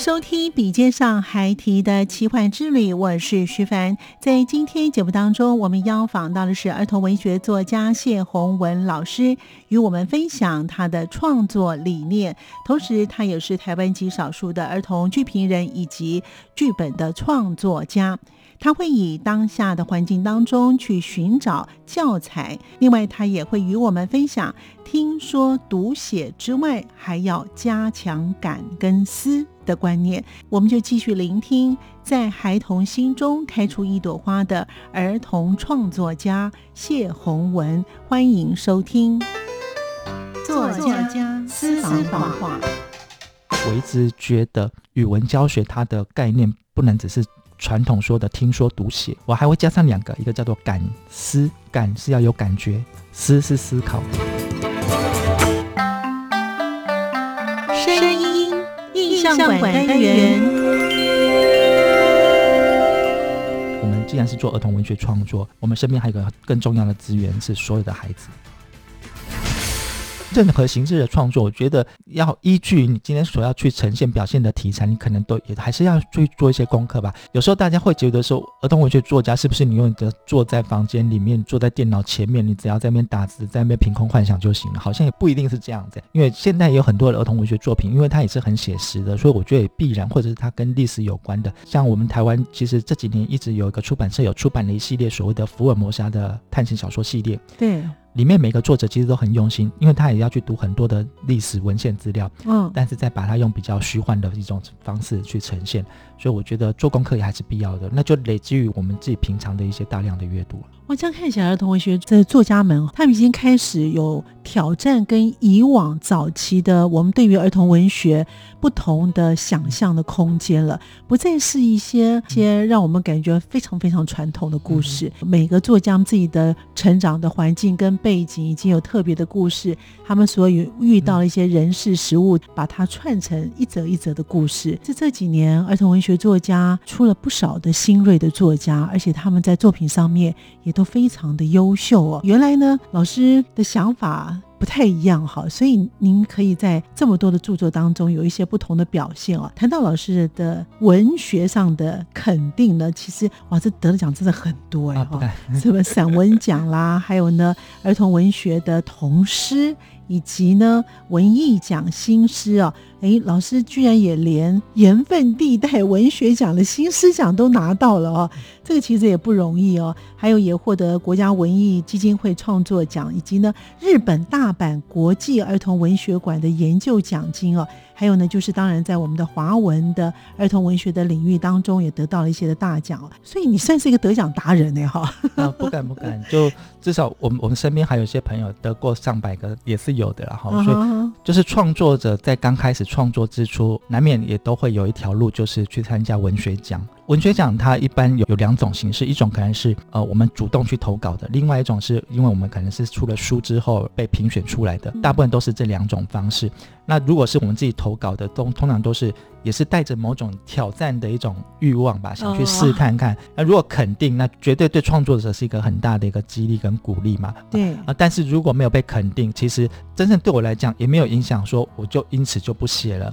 收听笔尖上还提的奇幻之旅，我是徐凡。在今天节目当中，我们邀访到的是儿童文学作家谢宏文老师，与我们分享他的创作理念。同时，他也是台湾极少数的儿童剧评人以及剧本的创作家。他会以当下的环境当中去寻找教材，另外他也会与我们分享，听说读写之外，还要加强感跟思的观念。我们就继续聆听，在孩童心中开出一朵花的儿童创作家谢宏文，欢迎收听。作家私房话。我一直觉得语文教学它的概念不能只是。传统说的听说读写，我还会加上两个，一个叫做感思，感是要有感觉，思是思考。声音印象馆单元。我们既然是做儿童文学创作，我们身边还有个更重要的资源是所有的孩子。任何形式的创作，我觉得要依据你今天所要去呈现表现的题材，你可能都也还是要去做一些功课吧。有时候大家会觉得说，儿童文学作家是不是你用你的坐在房间里面，坐在电脑前面，你只要在那边打字，在那边凭空幻想就行了？好像也不一定是这样子。因为现在有很多的儿童文学作品，因为它也是很写实的，所以我觉得也必然，或者是它跟历史有关的。像我们台湾其实这几年一直有一个出版社有出版了一系列所谓的福尔摩沙的探险小说系列。对。里面每个作者其实都很用心，因为他也要去读很多的历史文献资料，嗯，但是再把它用比较虚幻的一种方式去呈现，所以我觉得做功课也还是必要的，那就累积于我们自己平常的一些大量的阅读。我这样看起来，儿童文学的作家们，他们已经开始有挑战跟以往早期的我们对于儿童文学不同的想象的空间了，不再是一些些让我们感觉非常非常传统的故事。每个作家自己的成长的环境跟背景已经有特别的故事，他们所有遇到的一些人事实物，把它串成一则一则的故事。在这几年，儿童文学作家出了不少的新锐的作家，而且他们在作品上面也。都非常的优秀哦。原来呢，老师的想法不太一样哈，所以您可以在这么多的著作当中有一些不同的表现哦。谈到老师的文学上的肯定呢，其实哇，这得的奖真的很多哎哈，什么散文奖啦，还有呢儿童文学的童诗。以及呢，文艺奖新诗哦，哎，老师居然也连盐分地带文学奖的新诗奖都拿到了哦，这个其实也不容易哦。还有也获得国家文艺基金会创作奖，以及呢日本大阪国际儿童文学馆的研究奖金哦。还有呢，就是当然在我们的华文的儿童文学的领域当中，也得到了一些的大奖哦。所以你算是一个得奖达人呢，哈。啊，不敢不敢，就至少我们我们身边还有一些朋友得过上百个，也是有的，了哈所以就是创作者在刚开始创作之初，难免也都会有一条路，就是去参加文学奖。文学奖它一般有有两种形式，一种可能是呃我们主动去投稿的，另外一种是因为我们可能是出了书之后被评选出来的，大部分都是这两种方式。那如果是我们自己投稿的，都通常都是也是带着某种挑战的一种欲望吧，想去试看看。那如果肯定，那绝对对创作者是一个很大的一个激励跟鼓励嘛。对啊，但是如果没有被肯定，其实真正对我来讲也没有影响，说我就因此就不写了。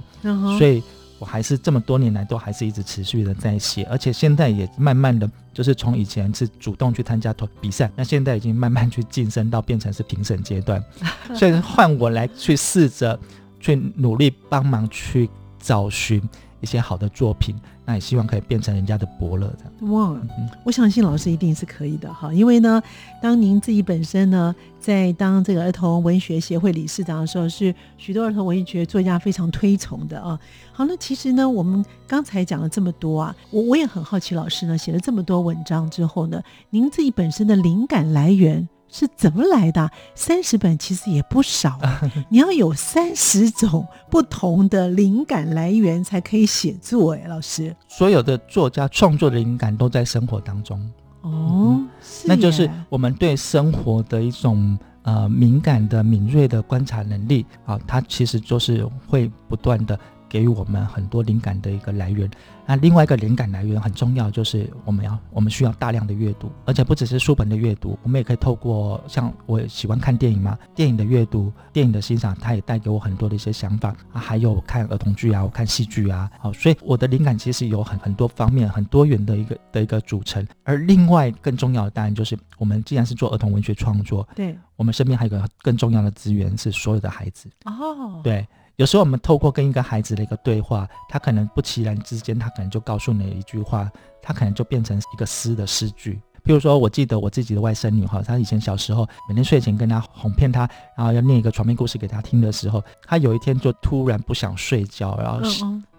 所以。我还是这么多年来都还是一直持续的在写，而且现在也慢慢的就是从以前是主动去参加比赛，那现在已经慢慢去晋升到变成是评审阶段，所以换我来去试着去努力帮忙去找寻一些好的作品。那也希望可以变成人家的伯乐这样。哇，我相信老师一定是可以的哈，因为呢，当您自己本身呢，在当这个儿童文学协会理事长的时候，是许多儿童文学作家非常推崇的啊。好，那其实呢，我们刚才讲了这么多啊，我我也很好奇，老师呢写了这么多文章之后呢，您自己本身的灵感来源。是怎么来的？三十本其实也不少，你要有三十种不同的灵感来源才可以写作。哎，老师，所有的作家创作的灵感都在生活当中。哦，那就是我们对生活的一种呃敏感的、敏锐的观察能力啊，它其实就是会不断的。给予我们很多灵感的一个来源。那另外一个灵感来源很重要，就是我们要我们需要大量的阅读，而且不只是书本的阅读，我们也可以透过像我喜欢看电影嘛，电影的阅读、电影的欣赏，它也带给我很多的一些想法啊。还有看儿童剧啊，我看戏剧啊，好，所以我的灵感其实有很很多方面、很多元的一个的一个组成。而另外更重要的当然就是，我们既然是做儿童文学创作，对我们身边还有个更重要的资源是所有的孩子哦，对。有时候我们透过跟一个孩子的一个对话，他可能不其然之间，他可能就告诉你一句话，他可能就变成一个诗的诗句。譬如说，我记得我自己的外甥女哈，她以前小时候每天睡前跟她哄骗她，然后要念一个床边故事给她听的时候，她有一天就突然不想睡觉，然后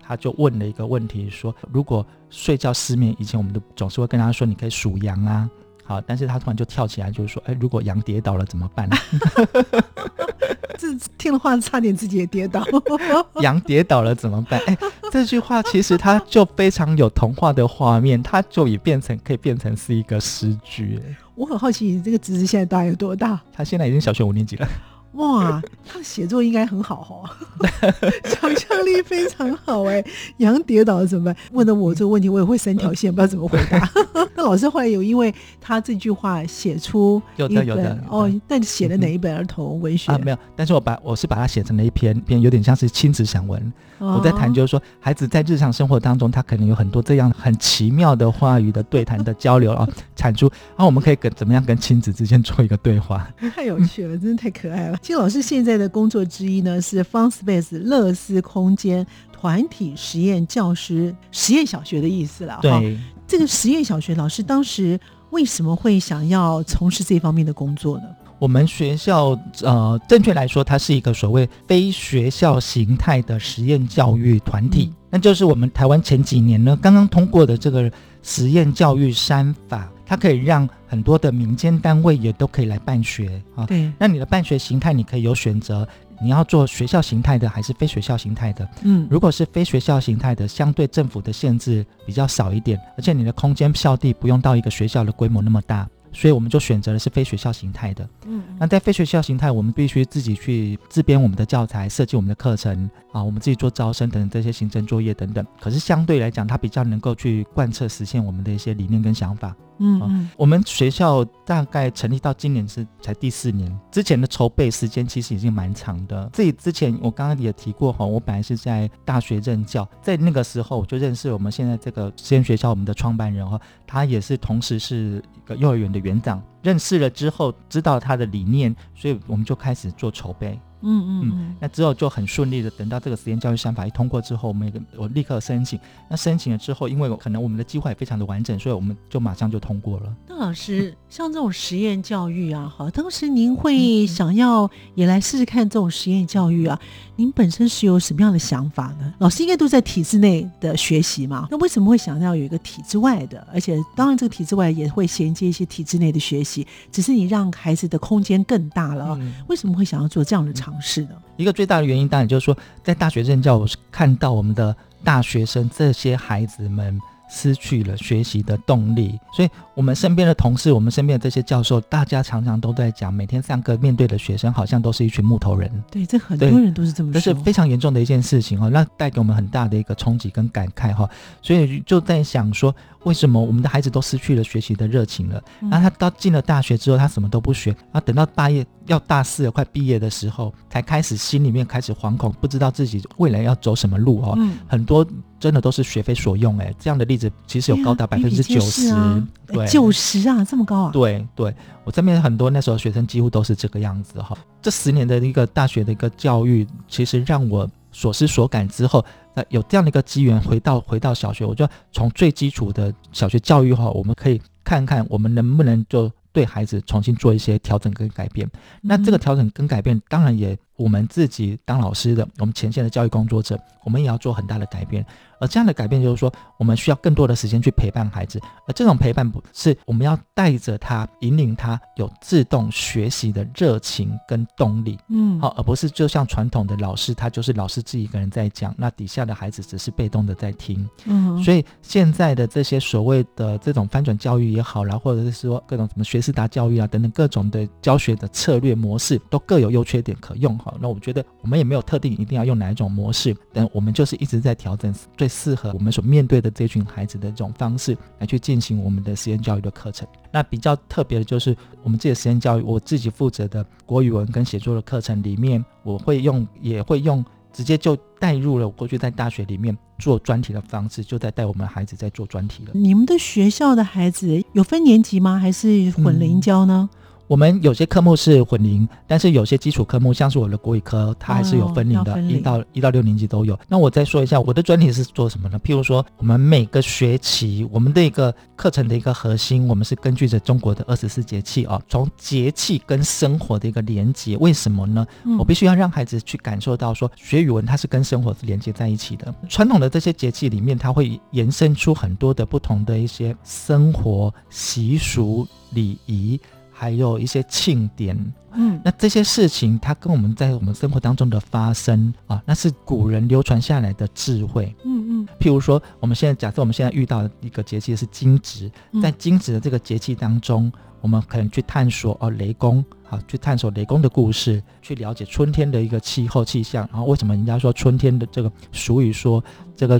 她就问了一个问题，说如果睡觉失眠，以前我们都总是会跟她说，你可以数羊啊。好，但是他突然就跳起来，就是说，哎，如果羊跌倒了怎么办？这听了话差点自己也跌倒。羊跌倒了怎么办？哎，这句话其实它就非常有童话的画面，它就也变成可以变成是一个诗句。我很好奇，你这个侄子现在大概有多大？他现在已经小学五年级了。哇，他的写作应该很好哈，想象力非常好哎。羊跌倒了怎么办？问的我这个问题，我也会三条线，不知道怎么回答。那老师后来有因为他这句话写出有的有的哦，但写了哪一本儿童文学啊？没有，但是我把我是把它写成了一篇篇，有点像是亲子散文。我在谈就是说，孩子在日常生活当中，他可能有很多这样很奇妙的话语的对谈的交流啊，产出，然后我们可以跟怎么样跟亲子之间做一个对话？太有趣了，真的太可爱了。金老师现在的工作之一呢，是 Fun Space 乐思空间团体实验教师实验小学的意思了。对，这个实验小学老师当时为什么会想要从事这方面的工作呢？我们学校呃，正确来说，它是一个所谓非学校形态的实验教育团体，那就是我们台湾前几年呢刚刚通过的这个实验教育三法。它可以让很多的民间单位也都可以来办学啊。对，那你的办学形态，你可以有选择，你要做学校形态的还是非学校形态的？嗯，如果是非学校形态的，相对政府的限制比较少一点，而且你的空间校地不用到一个学校的规模那么大。所以我们就选择的是非学校形态的。嗯，那在非学校形态，我们必须自己去自编我们的教材，设计我们的课程啊，我们自己做招生等等这些行政作业等等。可是相对来讲，它比较能够去贯彻实现我们的一些理念跟想法。嗯嗯，我们学校大概成立到今年是才第四年，之前的筹备时间其实已经蛮长的。这之前我刚刚也提过哈，我本来是在大学任教，在那个时候我就认识我们现在这个实验学校我们的创办人哈，他也是同时是一个幼儿园的园长。认识了之后，知道他的理念，所以我们就开始做筹备。嗯嗯嗯，那之后就很顺利的，等到这个实验教育三法一通过之后，我们我立刻申请。那申请了之后，因为可能我们的计划也非常的完整，所以我们就马上就通过了。那老师，像这种实验教育啊，好，当时您会想要也来试试看这种实验教育啊？您本身是有什么样的想法呢？老师应该都在体制内的学习嘛，那为什么会想要有一个体制外的？而且当然这个体制外也会衔接一些体制内的学习，只是你让孩子的空间更大了啊？为什么会想要做这样的尝试呢？一个最大的原因当然就是说，在大学任教，我是看到我们的大学生这些孩子们失去了学习的动力，所以我们身边的同事，我们身边的这些教授，大家常常都在讲，每天上课面对的学生好像都是一群木头人。对，这很多人都是这么说，这是非常严重的一件事情哦，那带给我们很大的一个冲击跟感慨哈，所以就在想说，为什么我们的孩子都失去了学习的热情了？那他到进了大学之后，他什么都不学，啊，等到大业要大四了，快毕业的时候，才开始心里面开始惶恐，不知道自己未来要走什么路哦，很多。真的都是学非所用哎，这样的例子其实有高达百分之九十，对，九十啊，这么高啊？对对，我这边很多那时候学生几乎都是这个样子哈。这十年的一个大学的一个教育，其实让我所思所感之后，那有这样的一个机缘回到回到小学，我就从最基础的小学教育哈，我们可以看看我们能不能就对孩子重新做一些调整跟改变。那这个调整跟改变，当然也我们自己当老师的，我们前线的教育工作者，我们也要做很大的改变。而这样的改变就是说，我们需要更多的时间去陪伴孩子，而这种陪伴不是我们要带着他，引领他有自动学习的热情跟动力，嗯，好，而不是就像传统的老师，他就是老师自己一个人在讲，那底下的孩子只是被动的在听，嗯，所以现在的这些所谓的这种翻转教育也好啦，或者是说各种什么学思达教育啊等等各种的教学的策略模式，都各有优缺点可用哈。那我觉得我们也没有特定一定要用哪一种模式，但我们就是一直在调整最。适合我们所面对的这群孩子的这种方式来去进行我们的实验教育的课程。那比较特别的就是我们自己的实验教育，我自己负责的国语文跟写作的课程里面，我会用也会用直接就带入了我过去在大学里面做专题的方式，就在带我们孩子在做专题了。你们的学校的孩子有分年级吗？还是混龄教呢？我们有些科目是混龄，但是有些基础科目，像是我的国语科，它还是有分龄的，一到一到六年级都有。那我再说一下，我的专题是做什么呢？譬如说，我们每个学期，我们的一个课程的一个核心，我们是根据着中国的二十四节气啊，从节气跟生活的一个连接。为什么呢？我必须要让孩子去感受到，说学语文它是跟生活是连接在一起的。传统的这些节气里面，它会延伸出很多的不同的一些生活习俗礼仪。还有一些庆典，嗯，那这些事情它跟我们在我们生活当中的发生啊，那是古人流传下来的智慧，嗯嗯。譬如说，我们现在假设我们现在遇到的一个节气是惊蛰，在惊蛰的这个节气当中，我们可能去探索哦雷公，好去探索雷公的故事，去了解春天的一个气候气象，然后为什么人家说春天的这个俗语说这个。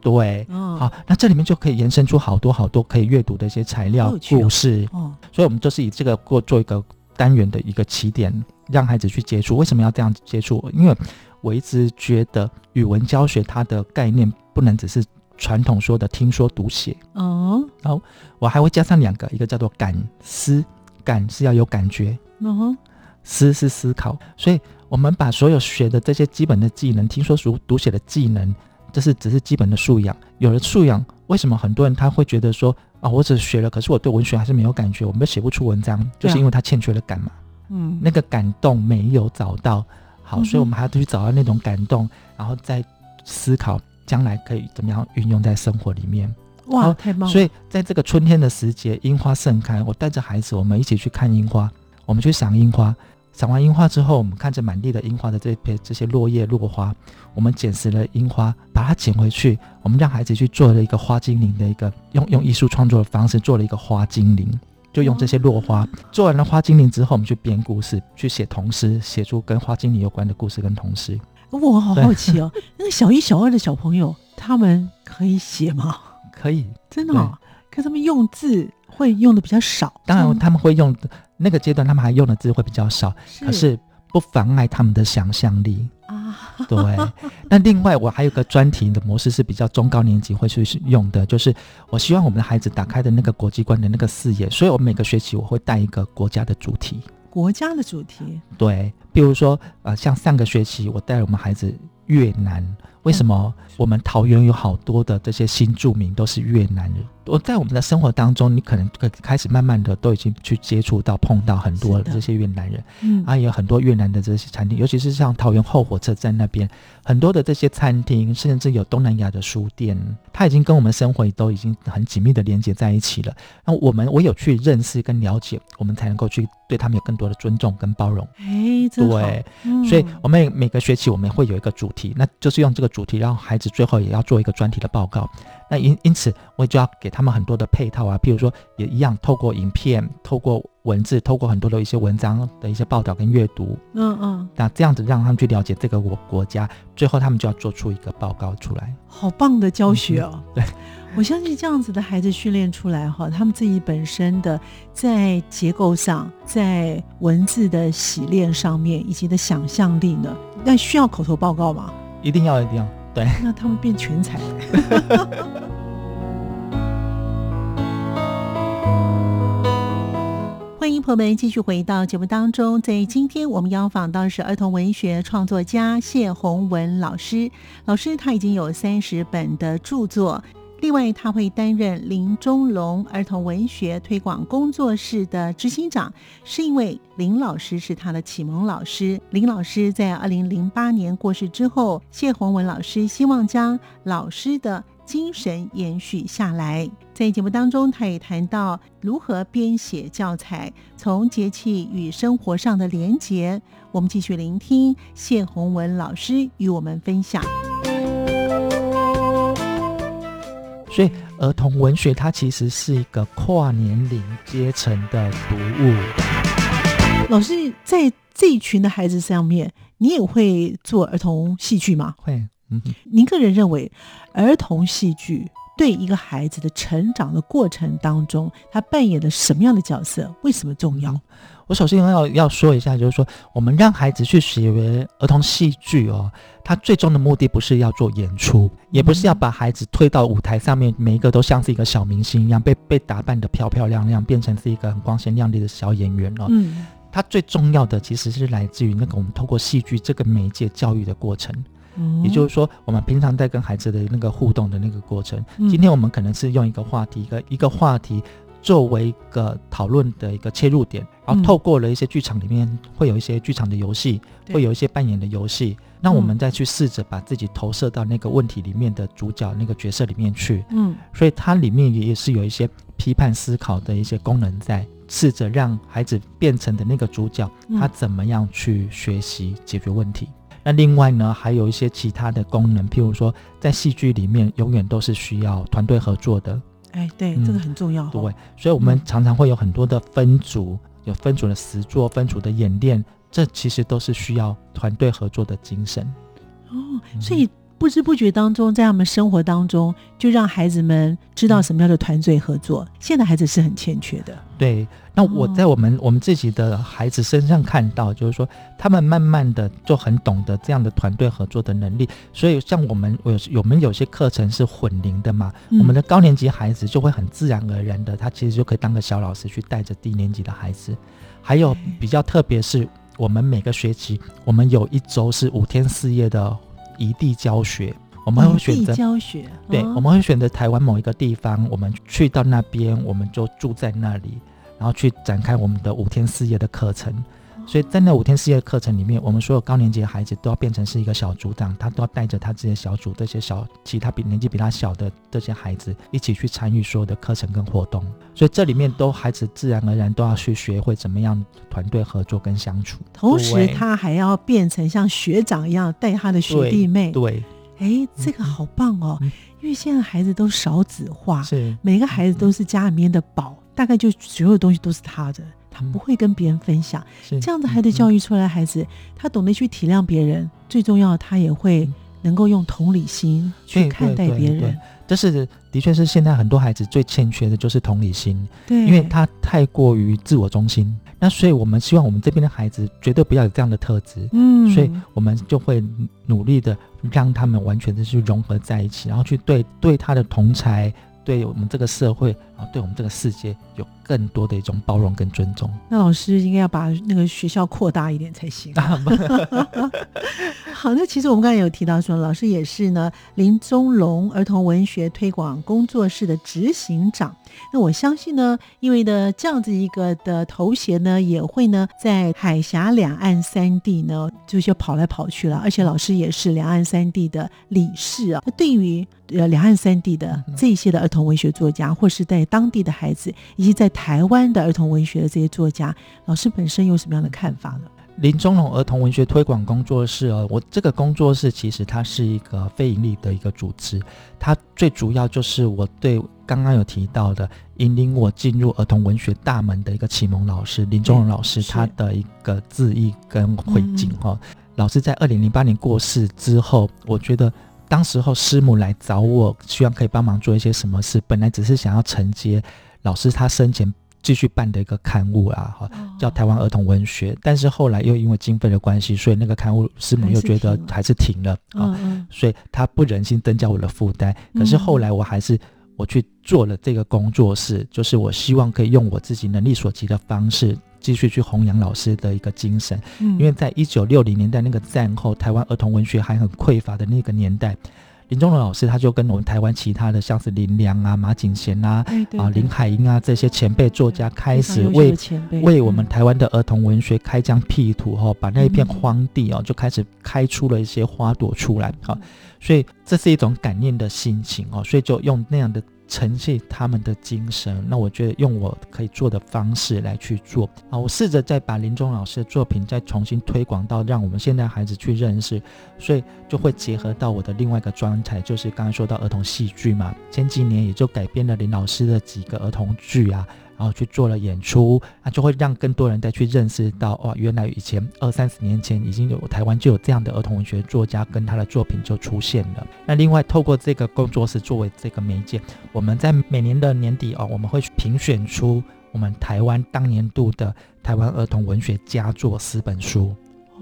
对，好，那这里面就可以延伸出好多好多可以阅读的一些材料、故事。哦，所以，我们就是以这个过做一个单元的一个起点，让孩子去接触。为什么要这样接触？因为我一直觉得语文教学它的概念不能只是传统说的听说读写。哦，然后我还会加上两个，一个叫做感思，感是要有感觉，嗯，思是思考。所以我们把所有学的这些基本的技能，听说读读写的技能。这是只是基本的素养，有了素养，为什么很多人他会觉得说啊，我只学了，可是我对文学还是没有感觉，我们写不出文章，就是因为他欠缺了感嘛，嗯，那个感动没有找到，好，所以我们还要去找到那种感动，然后再思考将来可以怎么样运用在生活里面。哇，太棒！所以在这个春天的时节，樱花盛开，我带着孩子，我们一起去看樱花，我们去赏樱花。赏完樱花之后，我们看着满地的樱花的这片这些落叶落花，我们捡拾了樱花，把它捡回去。我们让孩子去做了一个花精灵的一个用用艺术创作的方式做了一个花精灵，就用这些落花做完了花精灵之后，我们去编故事，去写童诗，写出跟花精灵有关的故事跟童诗。我好好奇哦，那个小一、小二的小朋友他们可以写吗？可以，真的。可他们用字会用的比较少，当然他们会用。那个阶段，他们还用的字会比较少，可是不妨碍他们的想象力啊。对，那另外我还有个专题的模式是比较中高年级会去用的，就是我希望我们的孩子打开的那个国际观的那个视野，所以我每个学期我会带一个国家的主题。国家的主题？对，比如说呃，像上个学期我带我们孩子越南。为什么我们桃园有好多的这些新住民都是越南人？我在我们的生活当中，你可能开始慢慢的都已经去接触到、碰到很多这些越南人，嗯，啊，有很多越南的这些餐厅，尤其是像桃园后火车站那边，很多的这些餐厅，甚至有东南亚的书店，它已经跟我们生活都已经很紧密的连接在一起了。那我们我有去认识跟了解，我们才能够去对他们有更多的尊重跟包容。哎，对，所以我们每个学期我们会有一个主题，那就是用这个。主题，然后孩子最后也要做一个专题的报告。那因因此，我就要给他们很多的配套啊，譬如说，也一样透过影片、透过文字、透过很多的一些文章的一些报道跟阅读，嗯嗯，那这样子让他们去了解这个国国家，最后他们就要做出一个报告出来。好棒的教学哦！对，我相信这样子的孩子训练出来哈，他们自己本身的在结构上、在文字的洗练上面以及的想象力呢，那需要口头报告吗？一定要，一定要。对，那他们变全才。欢迎朋友们继续回到节目当中，在今天我们要访到的是儿童文学创作家谢宏文老师。老师他已经有三十本的著作。另外，他会担任林中龙儿童文学推广工作室的执行长，是因为林老师是他的启蒙老师。林老师在二零零八年过世之后，谢宏文老师希望将老师的精神延续下来。在节目当中，他也谈到如何编写教材，从节气与生活上的连结。我们继续聆听谢宏文老师与我们分享。所以，儿童文学它其实是一个跨年龄阶层的读物。老师在这一群的孩子上面，你也会做儿童戏剧吗？会。嗯，您个人认为，儿童戏剧对一个孩子的成长的过程当中，他扮演了什么样的角色？为什么重要？我首先要要说一下，就是说，我们让孩子去学儿童戏剧哦，他最终的目的不是要做演出，也不是要把孩子推到舞台上面，每一个都像是一个小明星一样，被被打扮的漂漂亮亮，变成是一个很光鲜亮丽的小演员哦。嗯，他最重要的其实是来自于那个我们透过戏剧这个媒介教育的过程，也就是说，我们平常在跟孩子的那个互动的那个过程。今天我们可能是用一个话题，一个一个话题。作为一个讨论的一个切入点，然后透过了一些剧场里面会有一些剧场的游戏，会有一些扮演的游戏，那我们再去试着把自己投射到那个问题里面的主角那个角色里面去。嗯，所以它里面也是有一些批判思考的一些功能在，试着让孩子变成的那个主角，他怎么样去学习解决问题。那另外呢，还有一些其他的功能，譬如说在戏剧里面，永远都是需要团队合作的。哎，对，这个很重要。对，所以我们常常会有很多的分组，有分组的实作、分组的演练，这其实都是需要团队合作的精神。哦，所以。不知不觉当中，在他们生活当中，就让孩子们知道什么样的团队合作。现在孩子是很欠缺的。对，那我在我们我们自己的孩子身上看到，就是说他们慢慢的就很懂得这样的团队合作的能力。所以像我们有我们有些课程是混龄的嘛，我们的高年级孩子就会很自然而然的，他其实就可以当个小老师去带着低年级的孩子。还有比较特别是，我们每个学期我们有一周是五天四夜的。异地教学，我们会选择教学，对，我们会选择台湾某一个地方，我们去到那边，我们就住在那里，然后去展开我们的五天四夜的课程。所以在那五天四夜课程里面，我们所有高年级的孩子都要变成是一个小组长，他都要带着他这些小组这些小其他比年纪比他小的这些孩子一起去参与所有的课程跟活动。所以这里面都孩子自然而然都要去学会怎么样团队合作跟相处，同时他还要变成像学长一样带他的学弟妹。对，哎，这个好棒哦！因为现在孩子都少子化，是每个孩子都是家里面的宝，大概就所有东西都是他的。他不会跟别人分享，这样子孩子教育出来，孩子他懂得去体谅别人，最重要他也会能够用同理心去看待别人。这是的确是现在很多孩子最欠缺的就是同理心，对，因为他太过于自我中心。那所以我们希望我们这边的孩子绝对不要有这样的特质，嗯，所以我们就会努力的让他们完全的去融合在一起，然后去对对他的同才。对我们这个社会啊，对我们这个世界有更多的一种包容跟尊重。那老师应该要把那个学校扩大一点才行。好，那其实我们刚才有提到说，老师也是呢林宗龙儿童文学推广工作室的执行长。那我相信呢，因为呢这样子一个的头衔呢，也会呢在海峡两岸三地呢，就是跑来跑去了。而且老师也是两岸三地的理事啊。那对于呃两岸三地的这些的儿童文学作家，或是在当地的孩子，以及在台湾的儿童文学的这些作家，老师本身有什么样的看法呢？林中龙儿童文学推广工作室哦，我这个工作室其实它是一个非盈利的一个组织，它最主要就是我对刚刚有提到的引领我进入儿童文学大门的一个启蒙老师林中龙老师，他的一个致意跟回敬哈。老师在二零零八年过世之后，我觉得当时候师母来找我，希望可以帮忙做一些什么事，本来只是想要承接老师他生前。继续办的一个刊物啊，哈，叫台湾儿童文学，但是后来又因为经费的关系，所以那个刊物师母又觉得还是停了啊，所以他不忍心增加我的负担。可是后来我还是我去做了这个工作室，就是我希望可以用我自己能力所及的方式，继续去弘扬老师的一个精神。因为在一九六零年代那个战后台湾儿童文学还很匮乏的那个年代。林中龙老师他就跟我们台湾其他的像是林良啊、马景贤啊、啊林海音啊这些前辈作家开始为为我们台湾的儿童文学开疆辟土哈，把那一片荒地哦就开始开出了一些花朵出来哈，所以这是一种感念的心情哦，所以就用那样的。承继他们的精神，那我觉得用我可以做的方式来去做啊，我试着再把林中老师的作品再重新推广到让我们现在孩子去认识，所以就会结合到我的另外一个专才，就是刚刚说到儿童戏剧嘛，前几年也就改编了林老师的几个儿童剧啊。然后去做了演出，那就会让更多人再去认识到，哦，原来以前二三十年前已经有台湾就有这样的儿童文学作家跟他的作品就出现了。那另外透过这个工作室作为这个媒介，我们在每年的年底哦，我们会评选出我们台湾当年度的台湾儿童文学佳作十本书。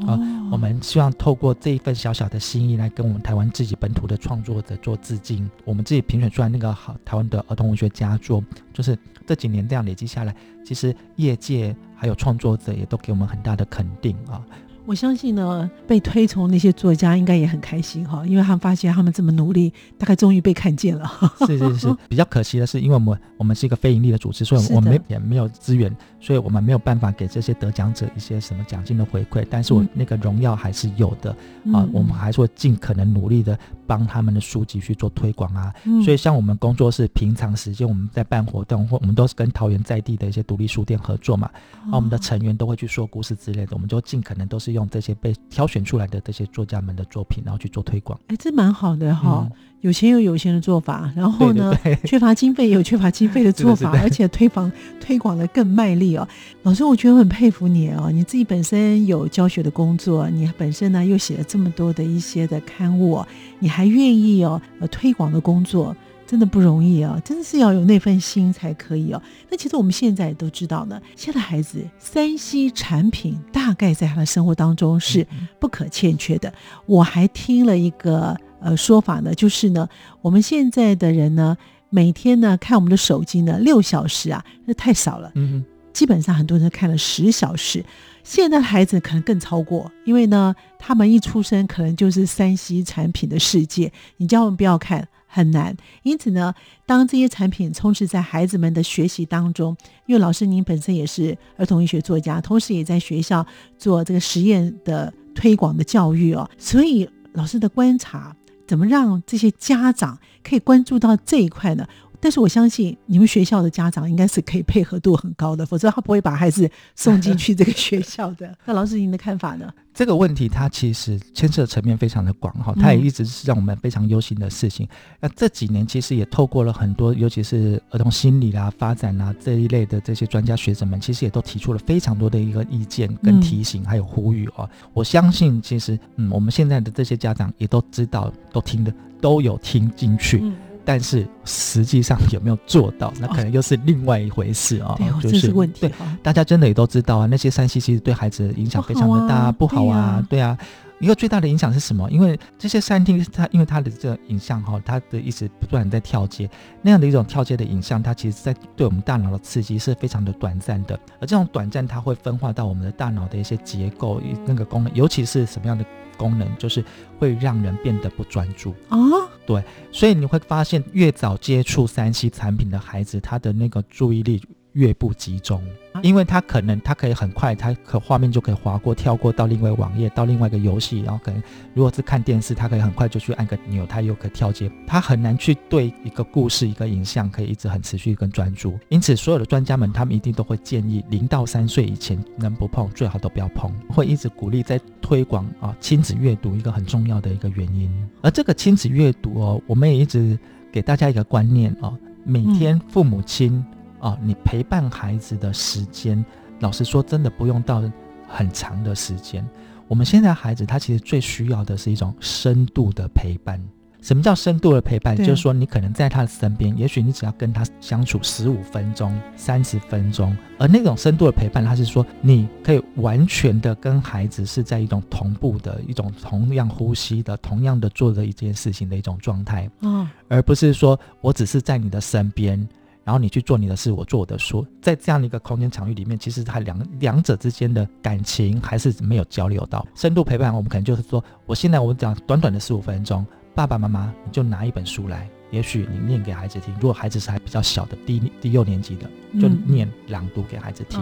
啊，我们希望透过这一份小小的心意来跟我们台湾自己本土的创作者做致敬。我们自己评选出来那个好台湾的儿童文学佳作，就是这几年这样累积下来，其实业界还有创作者也都给我们很大的肯定啊。我相信呢，被推崇那些作家应该也很开心哈，因为他们发现他们这么努力，大概终于被看见了。是是是，比较可惜的是，因为我们我们是一个非盈利的组织，所以我们也没有资源，所以我们没有办法给这些得奖者一些什么奖金的回馈。但是我那个荣耀还是有的啊，我们还是会尽可能努力的帮他们的书籍去做推广啊。所以像我们工作室平常时间我们在办活动，或我们都是跟桃园在地的一些独立书店合作嘛，啊，我们的成员都会去说故事之类的，我们就尽可能都是用。用这些被挑选出来的这些作家们的作品，然后去做推广，哎，这蛮好的哈。有钱有有钱的做法，然后呢，缺乏经费有缺乏经费的做法，而且推广推广的更卖力哦。老师，我觉得很佩服你哦，你自己本身有教学的工作，你本身呢又写了这么多的一些的刊物，你还愿意哦呃推广的工作。真的不容易啊，真的是要有那份心才可以哦。那其实我们现在都知道呢，现在孩子三 C 产品大概在他的生活当中是不可欠缺的。我还听了一个呃说法呢，就是呢，我们现在的人呢，每天呢看我们的手机呢六小时啊，那太少了。嗯，基本上很多人看了十小时，现在的孩子可能更超过，因为呢，他们一出生可能就是三 C 产品的世界，你叫他们不要看。很难，因此呢，当这些产品充斥在孩子们的学习当中，因为老师您本身也是儿童医学作家，同时也在学校做这个实验的推广的教育哦，所以老师的观察，怎么让这些家长可以关注到这一块呢？但是我相信你们学校的家长应该是可以配合度很高的，否则他不会把孩子送进去这个学校的。那老师您的看法呢？这个问题它其实牵涉层面非常的广哈，它也一直是让我们非常忧心的事情。那这几年其实也透过了很多，尤其是儿童心理啦、发展啦这一类的这些专家学者们，其实也都提出了非常多的一个意见跟提醒，还有呼吁啊。我相信其实嗯，我们现在的这些家长也都知道，都听的都有听进去。但是实际上有没有做到，那可能又是另外一回事啊。就是问题。对，大家真的也都知道啊，那些山西其实对孩子的影响非常的大，不好啊。对啊，一个最大的影响是什么？因为这些餐厅，它因为它的这个影像哈，它的一直不断在跳接，那样的一种跳接的影像，它其实在对我们大脑的刺激是非常的短暂的。而这种短暂，它会分化到我们的大脑的一些结构、那个功能，尤其是什么样的？功能就是会让人变得不专注啊，对，所以你会发现越早接触三 C 产品的孩子，他的那个注意力越不集中。因为他可能他可以很快，他可画面就可以划过、跳过到另外网页，到另外一个游戏，然后可能如果是看电视，他可以很快就去按个钮，他又可以跳接，他很难去对一个故事、一个影像可以一直很持续跟专注。因此，所有的专家们他们一定都会建议，零到三岁以前能不碰最好都不要碰，会一直鼓励在推广啊亲子阅读一个很重要的一个原因。而这个亲子阅读哦，我们也一直给大家一个观念哦，每天父母亲。哦，你陪伴孩子的时间，老实说，真的不用到很长的时间。我们现在孩子他其实最需要的是一种深度的陪伴。什么叫深度的陪伴？就是说，你可能在他的身边，也许你只要跟他相处十五分钟、三十分钟，而那种深度的陪伴，他是说你可以完全的跟孩子是在一种同步的一种同样呼吸的、同样的做的一件事情的一种状态，嗯，而不是说我只是在你的身边。然后你去做你的事，我做我的。书在这样的一个空间场域里面，其实它两两者之间的感情还是没有交流到深度陪伴。我们可能就是说，我现在我讲短短的十五分钟，爸爸妈妈你就拿一本书来，也许你念给孩子听。如果孩子是还比较小的，低低幼年级的，就念朗读给孩子听。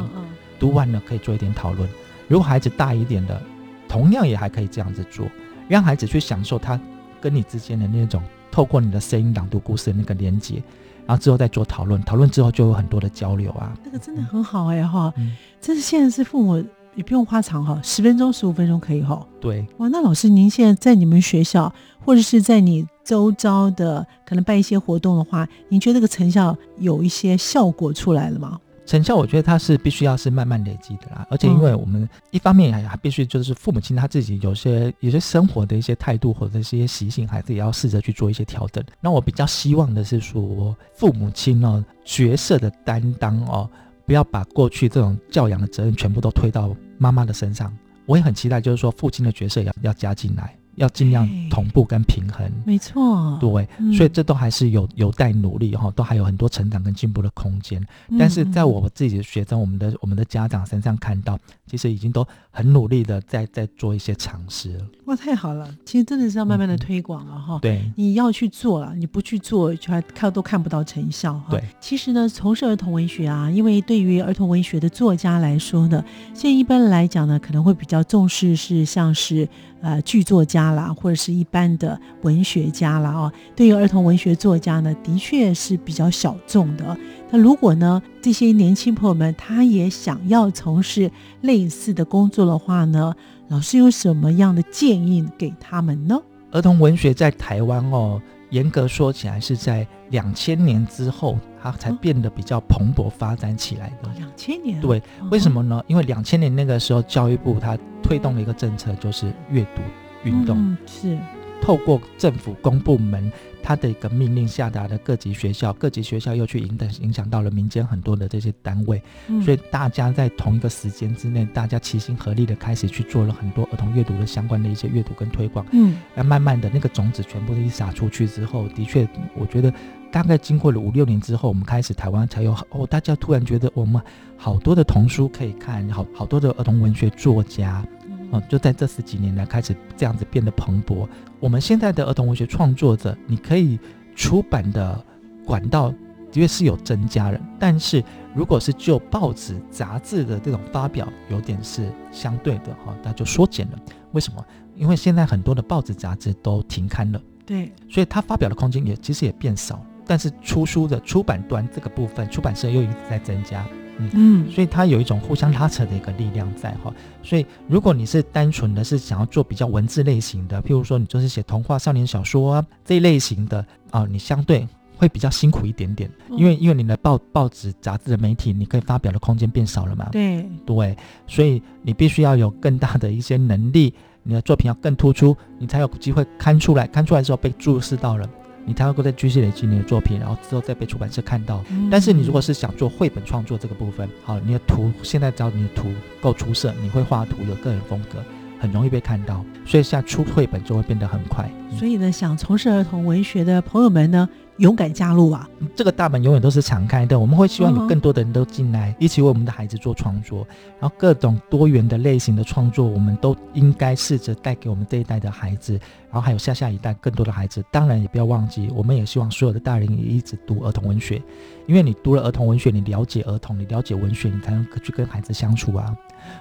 读完了可以做一点讨论。如果孩子大一点的，同样也还可以这样子做，让孩子去享受他跟你之间的那种透过你的声音朗读故事的那个连接。然后之后再做讨论，讨论之后就有很多的交流啊。这个真的很好哎哈，这是现在是父母也不用花长哈，十分钟十五分钟可以哈。对，哇，那老师您现在在你们学校或者是在你周遭的可能办一些活动的话，您觉得这个成效有一些效果出来了吗？成效，我觉得它是必须要是慢慢累积的啦，而且因为我们一方面还还必须就是父母亲他自己有些有些生活的一些态度或者一些习性，还是也要试着去做一些调整。那我比较希望的是说，父母亲哦角色的担当哦，不要把过去这种教养的责任全部都推到妈妈的身上。我也很期待，就是说父亲的角色要要加进来。要尽量同步跟平衡，没错，对，所以这都还是有有待努力哈，都还有很多成长跟进步的空间。但是在我自己的学生、我们的我们的家长身上看到，其实已经都很努力的在在做一些尝试了。哇，太好了！其实真的是要慢慢的推广了哈。对，你要去做了，你不去做，就还看都看不到成效哈。对，其实呢，从事儿童文学啊，因为对于儿童文学的作家来说呢，现在一般来讲呢，可能会比较重视是像是。呃，剧作家啦，或者是一般的文学家啦，哦，对于儿童文学作家呢，的确是比较小众的。那如果呢，这些年轻朋友们他也想要从事类似的工作的话呢，老师有什么样的建议给他们呢？儿童文学在台湾哦。严格说起来，是在两千年之后，它才变得比较蓬勃发展起来的。两千年，对，为什么呢？因为两千年那个时候，教育部它推动了一个政策，就是阅读运动，是透过政府公部门。他的一个命令下达的各级学校，各级学校又去影响影响到了民间很多的这些单位，所以大家在同一个时间之内，大家齐心合力的开始去做了很多儿童阅读的相关的一些阅读跟推广。嗯，那慢慢的那个种子全部都一撒出去之后，的确，我觉得大概经过了五六年之后，我们开始台湾才有哦，大家突然觉得我们好多的童书可以看，好好多的儿童文学作家。哦，就在这十几年来开始这样子变得蓬勃。我们现在的儿童文学创作者，你可以出版的管道的确是有增加了，但是如果是就报纸、杂志的这种发表，有点是相对的哈，那就缩减了。为什么？因为现在很多的报纸、杂志都停刊了，对，所以它发表的空间也其实也变少。但是出书的出版端这个部分，出版社又一直在增加。嗯，所以它有一种互相拉扯的一个力量在哈，所以如果你是单纯的是想要做比较文字类型的，譬如说你就是写童话、少年小说啊这一类型的啊，你相对会比较辛苦一点点，因为因为你的报报纸、杂志的媒体，你可以发表的空间变少了嘛。对。对，所以你必须要有更大的一些能力，你的作品要更突出，你才有机会刊出来，刊出来之后被注视到了。你才能够在继续累积你的作品，然后之后再被出版社看到。但是你如果是想做绘本创作这个部分，好，你的图现在只要你的图够出色，你会画图，有个人风格，很容易被看到，所以现在出绘本就会变得很快。所以呢，想从事儿童文学的朋友们呢，勇敢加入啊！这个大门永远都是敞开的，我们会希望有更多的人都进来，一起为我们的孩子做创作。然后各种多元的类型的创作，我们都应该试着带给我们这一代的孩子，然后还有下下一代更多的孩子。当然也不要忘记，我们也希望所有的大人也一直读儿童文学，因为你读了儿童文学，你了解儿童，你了解文学，你才能去跟孩子相处啊。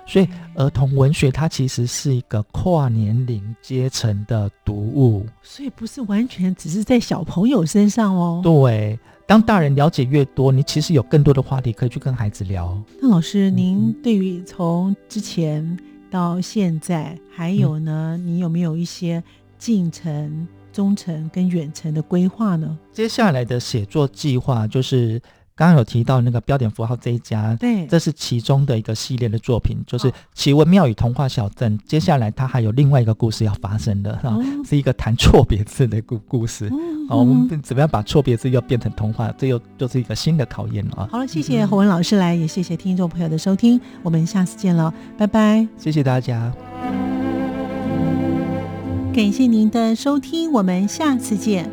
所以儿童文学它其实是一个跨年龄阶层的读物，所以不是完全只是在小朋友身上哦。对，当大人了解越多，你其实有更多的话题可以去跟孩子聊。那老师，您对于从之前到现在，还有呢，你有没有一些近程、中程跟远程的规划呢？接下来的写作计划就是。刚刚有提到那个标点符号这一家，对，这是其中的一个系列的作品，就是《奇闻妙语童话小镇》。接下来它还有另外一个故事要发生的，哈，是一个谈错别字的故故事。好，我们怎么样把错别字又变成童话？这又就是一个新的考验了啊！好了，谢谢侯文老师来，也谢谢听众朋友的收听，我们下次见了，拜拜！谢谢大家，感谢您的收听，我们下次见。